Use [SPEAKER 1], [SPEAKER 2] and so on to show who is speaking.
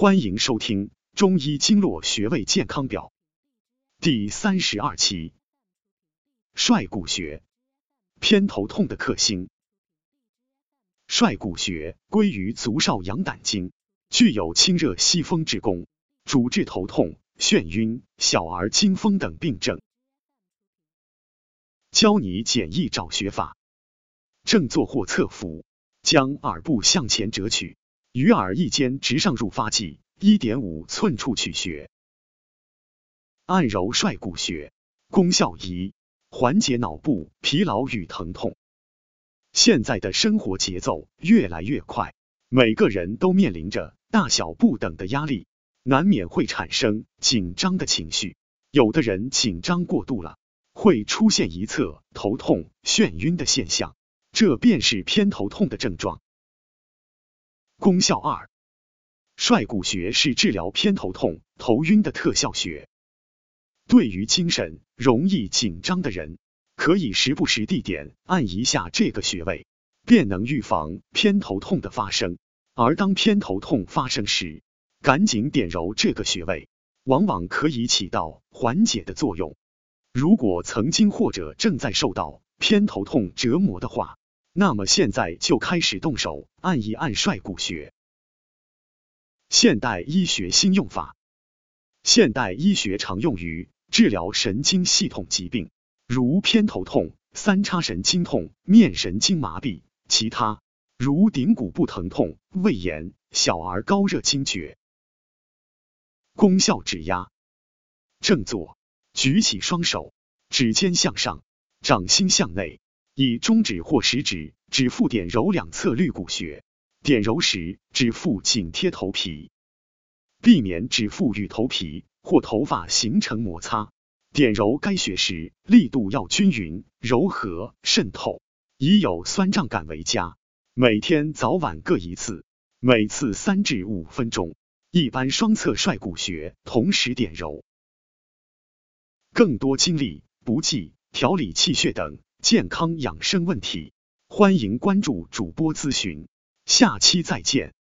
[SPEAKER 1] 欢迎收听《中医经络穴位健康表》第三十二期。率骨穴，偏头痛的克星。率骨穴归于足少阳胆经，具有清热息风之功，主治头痛、眩晕、小儿惊风等病症。教你简易找穴法：正坐或侧伏，将耳部向前折取。于耳翼间直上入发际一点五寸处取穴，按揉率骨穴，功效一：缓解脑部疲劳与疼痛。现在的生活节奏越来越快，每个人都面临着大小不等的压力，难免会产生紧张的情绪。有的人紧张过度了，会出现一侧头痛、眩晕的现象，这便是偏头痛的症状。功效二，率骨穴是治疗偏头痛、头晕的特效穴。对于精神容易紧张的人，可以时不时地点按一下这个穴位，便能预防偏头痛的发生。而当偏头痛发生时，赶紧点揉这个穴位，往往可以起到缓解的作用。如果曾经或者正在受到偏头痛折磨的话，那么现在就开始动手按一按率骨穴。现代医学新用法，现代医学常用于治疗神经系统疾病，如偏头痛、三叉神经痛、面神经麻痹，其他如顶骨部疼痛、胃炎、小儿高热惊厥。功效指压，正坐，举起双手，指尖向上，掌心向内。以中指或食指指腹点揉两侧肋骨穴，点揉时指腹紧贴头皮，避免指腹与头皮或头发形成摩擦。点揉该穴时力度要均匀、柔和、渗透，以有酸胀感为佳。每天早晚各一次，每次三至五分钟。一般双侧率骨穴同时点揉。更多精力补剂、调理气血等。健康养生问题，欢迎关注主播咨询，下期再见。